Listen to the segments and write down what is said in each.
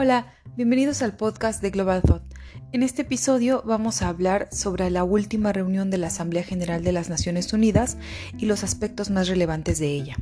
Hola, bienvenidos al podcast de Global Thought. En este episodio vamos a hablar sobre la última reunión de la Asamblea General de las Naciones Unidas y los aspectos más relevantes de ella.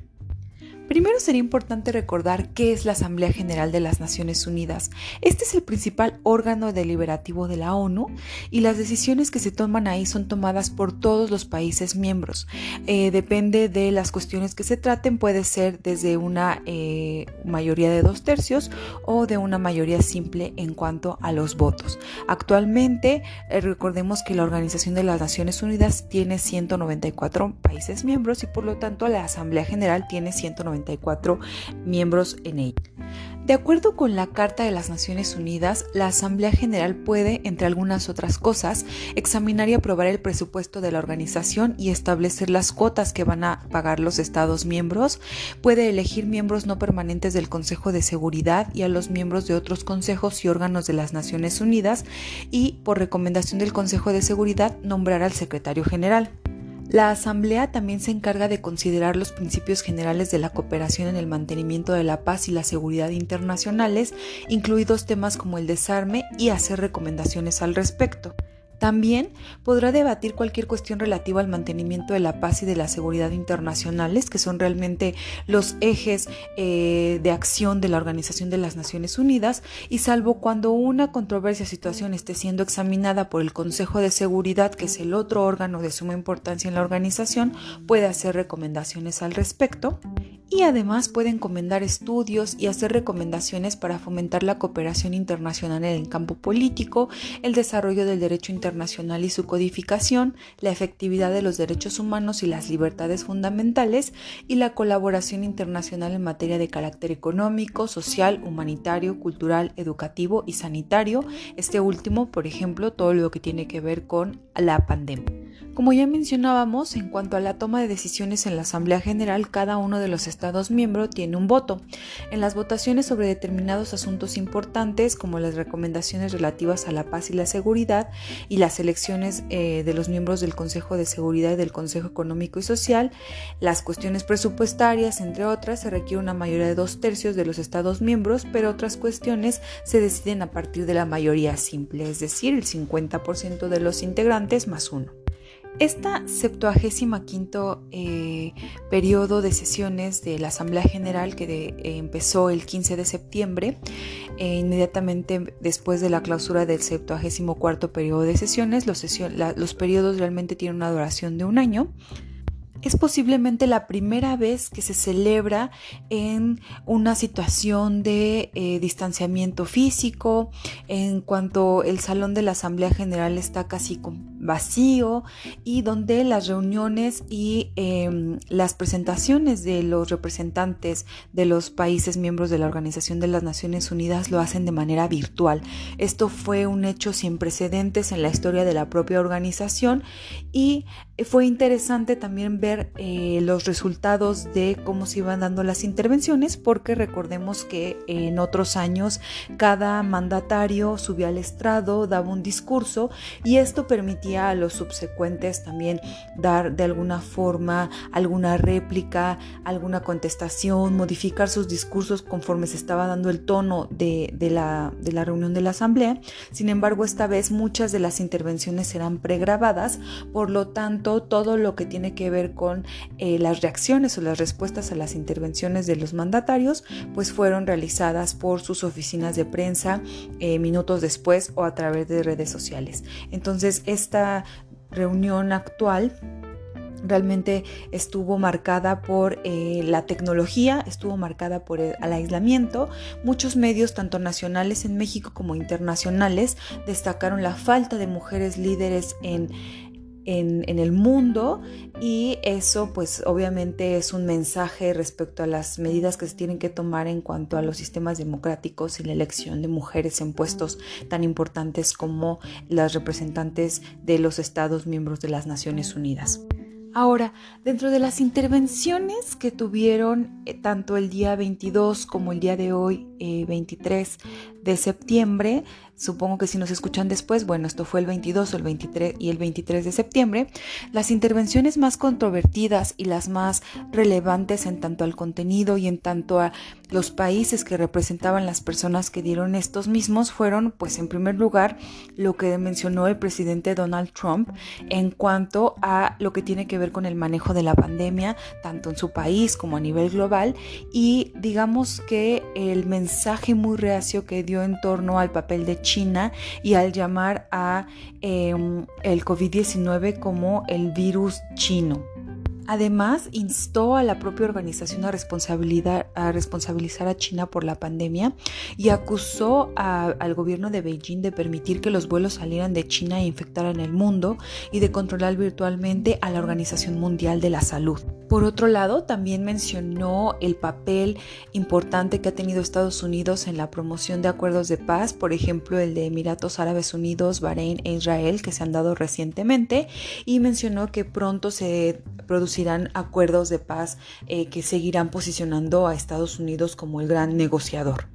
Primero sería importante recordar qué es la Asamblea General de las Naciones Unidas. Este es el principal órgano deliberativo de la ONU y las decisiones que se toman ahí son tomadas por todos los países miembros. Eh, depende de las cuestiones que se traten, puede ser desde una eh, mayoría de dos tercios o de una mayoría simple en cuanto a los votos. Actualmente, eh, recordemos que la Organización de las Naciones Unidas tiene 194 países miembros y por lo tanto la Asamblea General tiene 194 miembros en ella. De acuerdo con la Carta de las Naciones Unidas, la Asamblea General puede, entre algunas otras cosas, examinar y aprobar el presupuesto de la organización y establecer las cuotas que van a pagar los Estados miembros, puede elegir miembros no permanentes del Consejo de Seguridad y a los miembros de otros consejos y órganos de las Naciones Unidas y, por recomendación del Consejo de Seguridad, nombrar al secretario general. La Asamblea también se encarga de considerar los principios generales de la cooperación en el mantenimiento de la paz y la seguridad internacionales, incluidos temas como el desarme, y hacer recomendaciones al respecto. También podrá debatir cualquier cuestión relativa al mantenimiento de la paz y de la seguridad internacionales, que son realmente los ejes eh, de acción de la Organización de las Naciones Unidas, y salvo cuando una controversia situación esté siendo examinada por el Consejo de Seguridad, que es el otro órgano de suma importancia en la organización, puede hacer recomendaciones al respecto y además puede encomendar estudios y hacer recomendaciones para fomentar la cooperación internacional en el campo político, el desarrollo del derecho internacional y su codificación, la efectividad de los derechos humanos y las libertades fundamentales y la colaboración internacional en materia de carácter económico, social, humanitario, cultural, educativo y sanitario, este último, por ejemplo, todo lo que tiene que ver con la pandemia. Como ya mencionábamos, en cuanto a la toma de decisiones en la Asamblea General, cada uno de los Estados miembros tiene un voto. En las votaciones sobre determinados asuntos importantes, como las recomendaciones relativas a la paz y la seguridad, y las elecciones eh, de los miembros del Consejo de Seguridad y del Consejo Económico y Social, las cuestiones presupuestarias, entre otras, se requiere una mayoría de dos tercios de los Estados miembros, pero otras cuestiones se deciden a partir de la mayoría simple, es decir, el 50% de los integrantes más uno. Esta 75 eh, periodo de sesiones de la Asamblea General que eh, empezó el 15 de septiembre, eh, inmediatamente después de la clausura del 74 periodo de sesiones, los, los periodos realmente tienen una duración de un año es posiblemente la primera vez que se celebra en una situación de eh, distanciamiento físico, en cuanto el salón de la Asamblea General está casi vacío y donde las reuniones y em, las presentaciones de los representantes de los países miembros de la Organización de las Naciones Unidas lo hacen de manera virtual. Esto fue un hecho sin precedentes en la historia de la propia organización y fue interesante también ver eh, los resultados de cómo se iban dando las intervenciones, porque recordemos que en otros años cada mandatario subía al estrado, daba un discurso y esto permitía a los subsecuentes también dar de alguna forma alguna réplica, alguna contestación, modificar sus discursos conforme se estaba dando el tono de, la, de la reunión de la asamblea. Sin embargo, esta vez muchas de las intervenciones eran pregrabadas, por lo tanto, todo lo que tiene que ver con eh, las reacciones o las respuestas a las intervenciones de los mandatarios, pues fueron realizadas por sus oficinas de prensa eh, minutos después o a través de redes sociales. Entonces, esta reunión actual realmente estuvo marcada por eh, la tecnología, estuvo marcada por el, aislamiento. Muchos medios, tanto nacionales en México como internacionales, destacaron la falta de mujeres líderes en en, el mundo y eso pues obviamente es un mensaje respecto a las medidas que se tienen que tomar en cuanto a los sistemas democráticos y la elección de mujeres en puestos tan importantes como las representantes de los estados miembros de las Naciones Unidas. Ahora, dentro de las intervenciones que tuvieron eh, tanto el día 22 como el día de hoy, 23 eh, de septiembre, supongo que si nos escuchan después, bueno, esto fue el 22 el 23 y el 23 de septiembre, las intervenciones más controvertidas y las más relevantes en tanto al contenido y en tanto a los países que representaban las personas que dieron estos mismos fueron, pues en primer lugar, lo que mencionó el presidente Donald Trump en cuanto a lo que tiene que ver con el manejo de la pandemia, tanto en su país como a nivel global, y digamos que el mensaje muy reacio que dio en torno al papel de China y al llamar a em, el COVID-19 como el virus chino. Además, instó a la propia organización a, responsabilizar a China por la pandemia y acusó al gobierno de Beijing de permitir que los vuelos salieran de China e infectaran el mundo y de controlar virtualmente a la Organización Mundial de la Salud. Por otro lado, también mencionó el papel importante que ha tenido Estados Unidos en la promoción de acuerdos de paz, por ejemplo el de Emiratos Árabes Unidos, Bahrein e Israel, que se han dado recientemente, y mencionó que pronto se producirán acuerdos de paz eh, que seguirán posicionando a Estados Unidos como el gran negociador.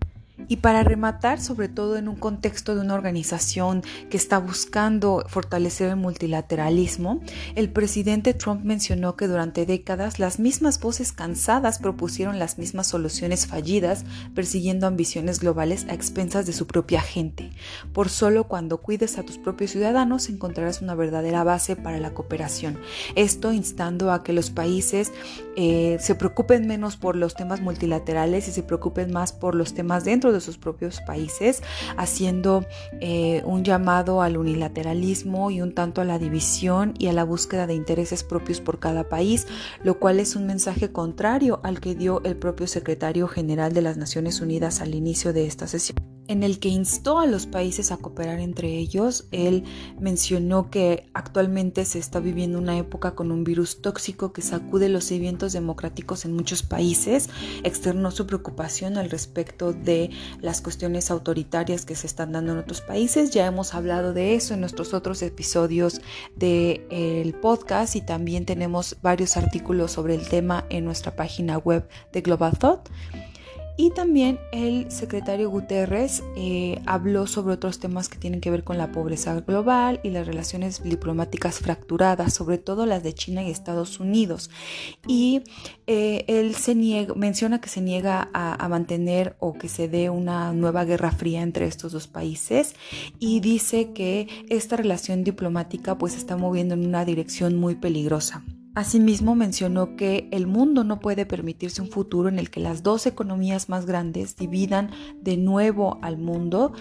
Y para rematar, sobre todo en un contexto de una organización que está buscando fortalecer el multilateralismo, el presidente Trump mencionó que durante décadas las mismas voces cansadas propusieron las mismas soluciones fallidas, persiguiendo ambiciones globales a expensas de su propia gente. Por solo cuando cuides a tus propios ciudadanos encontrarás una verdadera base para la cooperación. Esto instando a que los países eh, se preocupen menos por los temas multilaterales y se preocupen más por los temas dentro de sus propios países, haciendo eh, un llamado al unilateralismo y un tanto a la división y a la búsqueda de intereses propios por cada país, lo cual es un mensaje contrario al que dio el propio secretario general de las Naciones Unidas al inicio de esta sesión en el que instó a los países a cooperar entre ellos. Él mencionó que actualmente se está viviendo una época con un virus tóxico que sacude los cimientos democráticos en muchos países. Externó su preocupación al respecto de las cuestiones autoritarias que se están dando en otros países. Ya hemos hablado de eso en nuestros otros episodios del podcast y también tenemos varios artículos sobre el tema en nuestra página web de Global Thought. Y también el secretario Guterres eh, habló sobre otros temas que tienen que ver con la pobreza global y las relaciones diplomáticas fracturadas, sobre todo las de China y Estados Unidos. Y eh, él se niega, menciona que se niega a, a mantener o que se dé una nueva guerra fría entre estos dos países y dice que esta relación diplomática pues está moviendo en una dirección muy peligrosa. Asimismo mencionó que el mundo no puede permitirse un futuro en el que las dos economías más grandes dividan de nuevo al mundo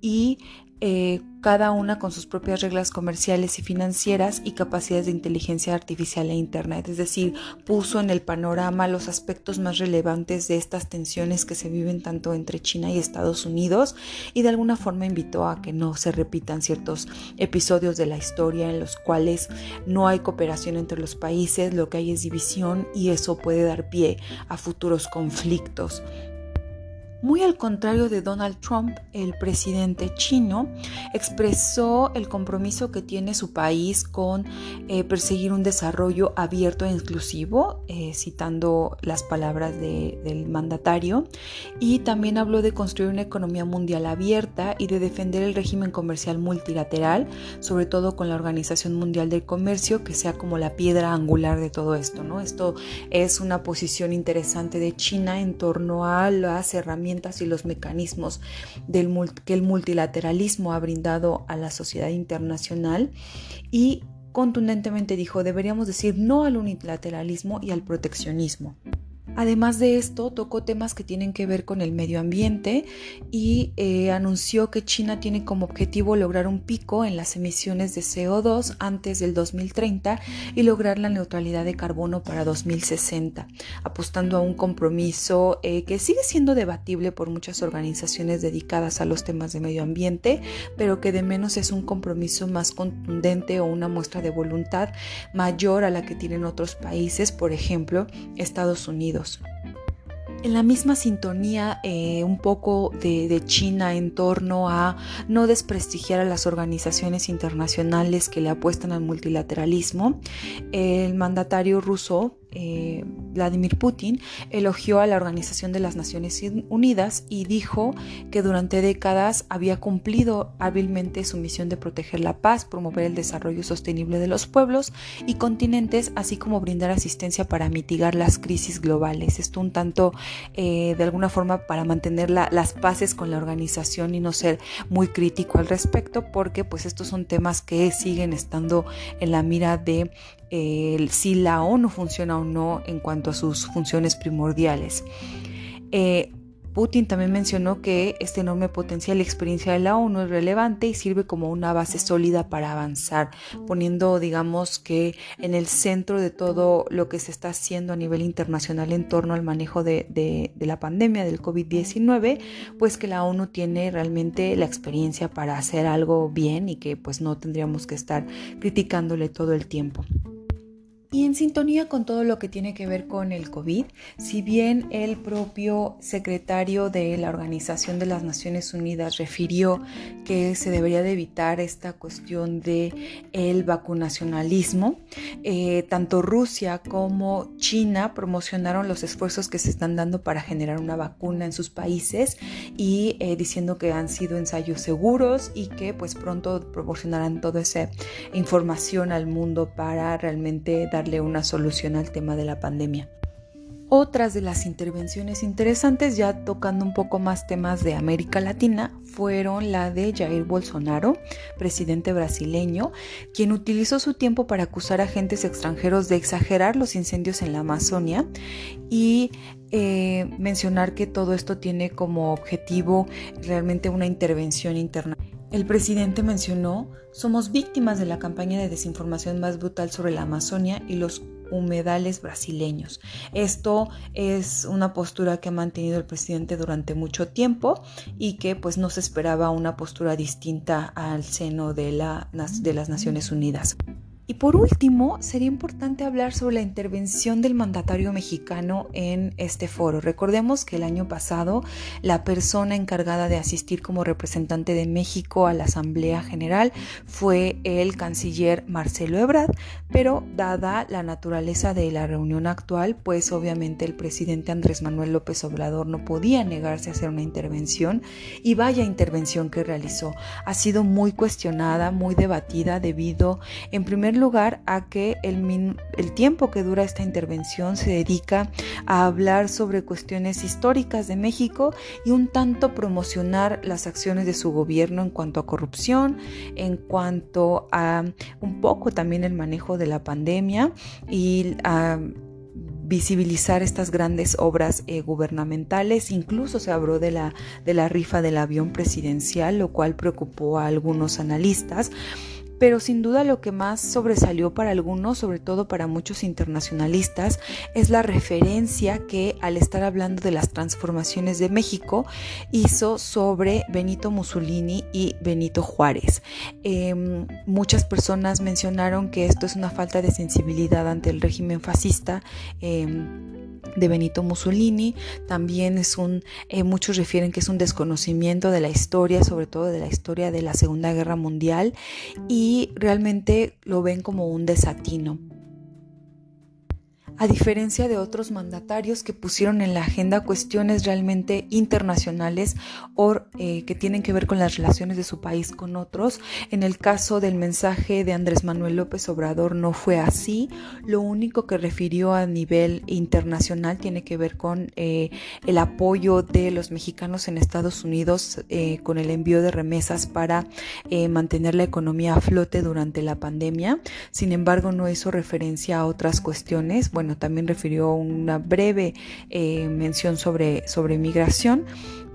y eh, cada una con sus propias reglas comerciales y financieras y capacidades de inteligencia artificial e Internet. Es decir, puso en el panorama los aspectos más relevantes de estas tensiones que se viven tanto entre China y Estados Unidos y de alguna forma invitó a que no se repitan ciertos episodios de la historia en los cuales no hay cooperación entre los países, lo que hay es división y eso puede dar pie a futuros conflictos. Muy al contrario de Donald Trump, el presidente chino expresó el compromiso que tiene su país con eh, perseguir un desarrollo abierto e inclusivo, eh, citando las palabras del mandatario, y también habló de construir una economía mundial abierta y de defender el régimen comercial multilateral, sobre todo con la Organización Mundial del Comercio, que sea como la piedra angular de todo esto. ¿no? Esto es una posición interesante de China en torno a las herramientas y los mecanismos que el multilateralismo ha brindado a la sociedad internacional y contundentemente dijo, deberíamos decir no al unilateralismo y al proteccionismo. Además de esto, tocó temas que tienen que ver con el medio ambiente y eh, anunció que China tiene como objetivo lograr un pico en las emisiones de CO2 antes del 2030 y lograr la neutralidad de carbono para 2060, apostando a un compromiso eh, que sigue siendo debatible por muchas organizaciones dedicadas a los temas de medio ambiente, pero que de menos es un compromiso más contundente o una muestra de voluntad mayor a la que tienen otros países, por ejemplo, Estados Unidos. En la misma sintonía eh, un poco de, China en torno a no desprestigiar a las organizaciones internacionales que le apuestan al multilateralismo, el mandatario ruso eh, Vladimir Putin elogió a la Organización de las Naciones Unidas y dijo que durante décadas había cumplido hábilmente su misión de proteger la paz, promover el desarrollo sostenible de los pueblos y continentes, así como brindar asistencia para mitigar las crisis globales. Esto un tanto eh, de alguna forma para mantener las paces con la organización y no ser muy crítico al respecto, porque pues estos son temas que siguen estando en la mira de si la ONU funciona o no en cuanto a sus funciones primordiales. Eh, Putin también mencionó que este enorme potencial y experiencia de la ONU es relevante y sirve como una base sólida para avanzar, poniendo, digamos, que en el centro de todo lo que se está haciendo a nivel internacional en torno al manejo de, de la pandemia del COVID-19, pues que la ONU tiene realmente la experiencia para hacer algo bien y que pues no tendríamos que estar criticándole todo el tiempo. Y en sintonía con todo lo que tiene que ver con el COVID, si bien el propio secretario de la Organización de las Naciones Unidas refirió que se debería de evitar esta cuestión de el vacunacionalismo, eh, tanto Rusia como China promocionaron los esfuerzos que se están dando para generar una vacuna en sus países y eh, diciendo que han sido ensayos seguros y que pues pronto proporcionarán toda esa información al mundo para realmente dar una solución al tema de la pandemia. Otras de las intervenciones interesantes, ya tocando un poco más temas de América Latina, fueron la de Jair Bolsonaro, presidente brasileño, quien utilizó su tiempo para acusar a agentes extranjeros de exagerar los incendios en la Amazonia y eh, mencionar que todo esto tiene como objetivo realmente una intervención interna. El presidente mencionó, somos víctimas de la campaña de desinformación más brutal sobre la Amazonia y los humedales brasileños. Esto es una postura que ha mantenido el presidente durante mucho tiempo y que pues no se esperaba una postura distinta al seno de, la, de las Naciones Unidas. Por último, sería importante hablar sobre la intervención del mandatario mexicano en este foro. Recordemos que el año pasado la persona encargada de asistir como representante de México a la Asamblea General fue el canciller Marcelo Ebrard, pero dada la naturaleza de la reunión actual, pues obviamente el presidente Andrés Manuel López Obrador no podía negarse a hacer una intervención y vaya intervención que realizó. Ha sido muy cuestionada, muy debatida debido en primer lugar a que el, tiempo que dura esta intervención se dedica a hablar sobre cuestiones históricas de México y un tanto promocionar las acciones de su gobierno en cuanto a corrupción, en cuanto a un poco también el manejo de la pandemia y a visibilizar estas grandes obras eh, gubernamentales. Incluso se habló de la, de la rifa del avión presidencial, lo cual preocupó a algunos analistas pero sin duda lo que más sobresalió para algunos, sobre todo para muchos internacionalistas, es la referencia que al estar hablando de las transformaciones de México hizo sobre Benito Mussolini y Benito Juárez. Em, muchas personas mencionaron que esto es una falta de sensibilidad ante el régimen fascista. Em, de Benito Mussolini. También es un, eh, muchos refieren que es un desconocimiento de la historia, sobre todo de la historia de la Segunda Guerra Mundial, y realmente lo ven como un desatino a diferencia de otros mandatarios que pusieron en la agenda cuestiones realmente internacionales o eh, que tienen que ver con las relaciones de su país con otros. En el caso del mensaje de Andrés Manuel López Obrador no fue así. Lo único que refirió a nivel internacional tiene que ver con eh, el apoyo de los mexicanos en Estados Unidos eh, con el envío de remesas para mantener la economía a flote durante la pandemia. Sin embargo, no hizo referencia a otras cuestiones. Bueno, también refirió una breve eh, mención sobre, sobre migración,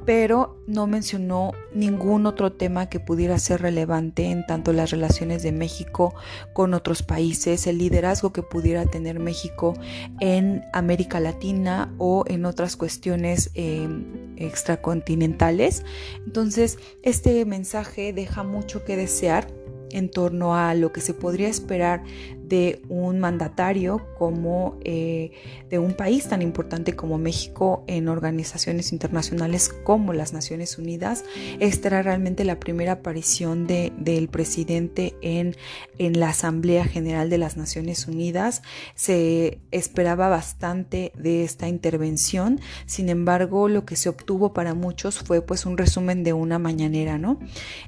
pero no mencionó ningún otro tema que pudiera ser relevante en tanto las relaciones de México con otros países, el liderazgo que pudiera tener México en América Latina o en otras cuestiones eh, extracontinentales. Entonces, este mensaje deja mucho que desear en torno a lo que se podría esperar de un mandatario como eh, de un país tan importante como México en organizaciones internacionales como las Naciones Unidas. Esta era realmente la primera aparición de, del presidente en, en la Asamblea General de las Naciones Unidas. Se esperaba bastante de esta intervención, sin embargo lo que se obtuvo para muchos fue pues un resumen de una mañanera, ¿no?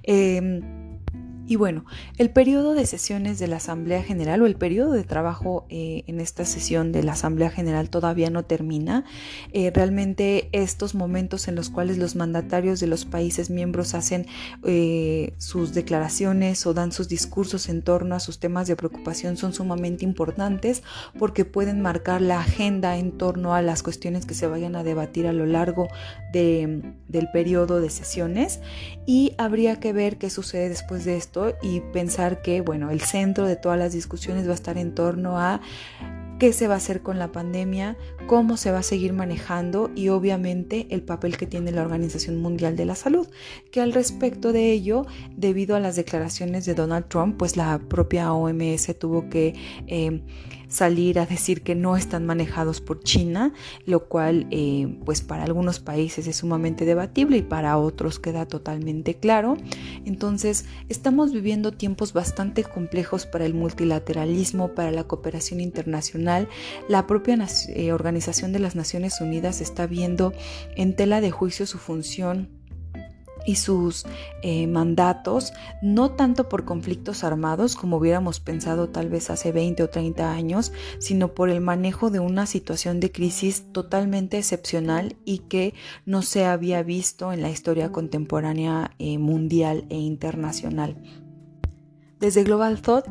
Em, y bueno, el periodo de sesiones de la Asamblea General o el periodo de trabajo eh, en esta sesión de la Asamblea General todavía no termina. Eh, realmente estos momentos en los cuales los mandatarios de los países miembros hacen eh, sus declaraciones o dan sus discursos en torno a sus temas de preocupación son sumamente importantes porque pueden marcar la agenda en torno a las cuestiones que se vayan a debatir a lo largo de, del periodo de sesiones y habría que ver qué sucede después de esto y pensar que, bueno, el centro de todas las discusiones va a estar en torno a qué se va a hacer con la pandemia, cómo se va a seguir manejando y obviamente el papel que tiene la Organización Mundial de la Salud, que al respecto de ello, debido a las declaraciones de Donald Trump, pues la propia OMS tuvo que... Eh, salir a decir que no están manejados por China, lo cual eh, pues para algunos países es sumamente debatible y para otros queda totalmente claro. Entonces estamos viviendo tiempos bastante complejos para el multilateralismo, para la cooperación internacional. La propia eh, Organización de las Naciones Unidas está viendo en tela de juicio su función y sus eh, mandatos, no tanto por conflictos armados como hubiéramos pensado tal vez hace 20 o 30 años, sino por el manejo de una situación de crisis totalmente excepcional y que no se había visto en la historia contemporánea eh, mundial e internacional. Desde Global Thought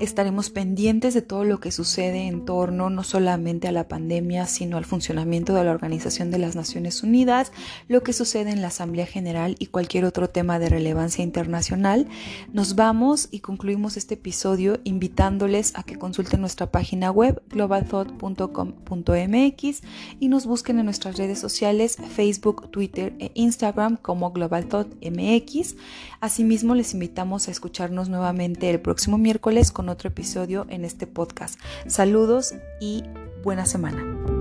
Estaremos pendientes de todo lo que sucede en torno no solamente a la pandemia, sino al funcionamiento de la Organización de las Naciones Unidas, lo que sucede en la Asamblea General y cualquier otro tema de relevancia internacional. Nos vamos y concluimos este episodio invitándoles a que consulten nuestra página web globalthought.com.mx y nos busquen en nuestras redes sociales Facebook, Twitter e Instagram como globalthoughtmx. Asimismo, les invitamos a escucharnos nuevamente el próximo miércoles otro episodio en este podcast. Saludos y buena semana.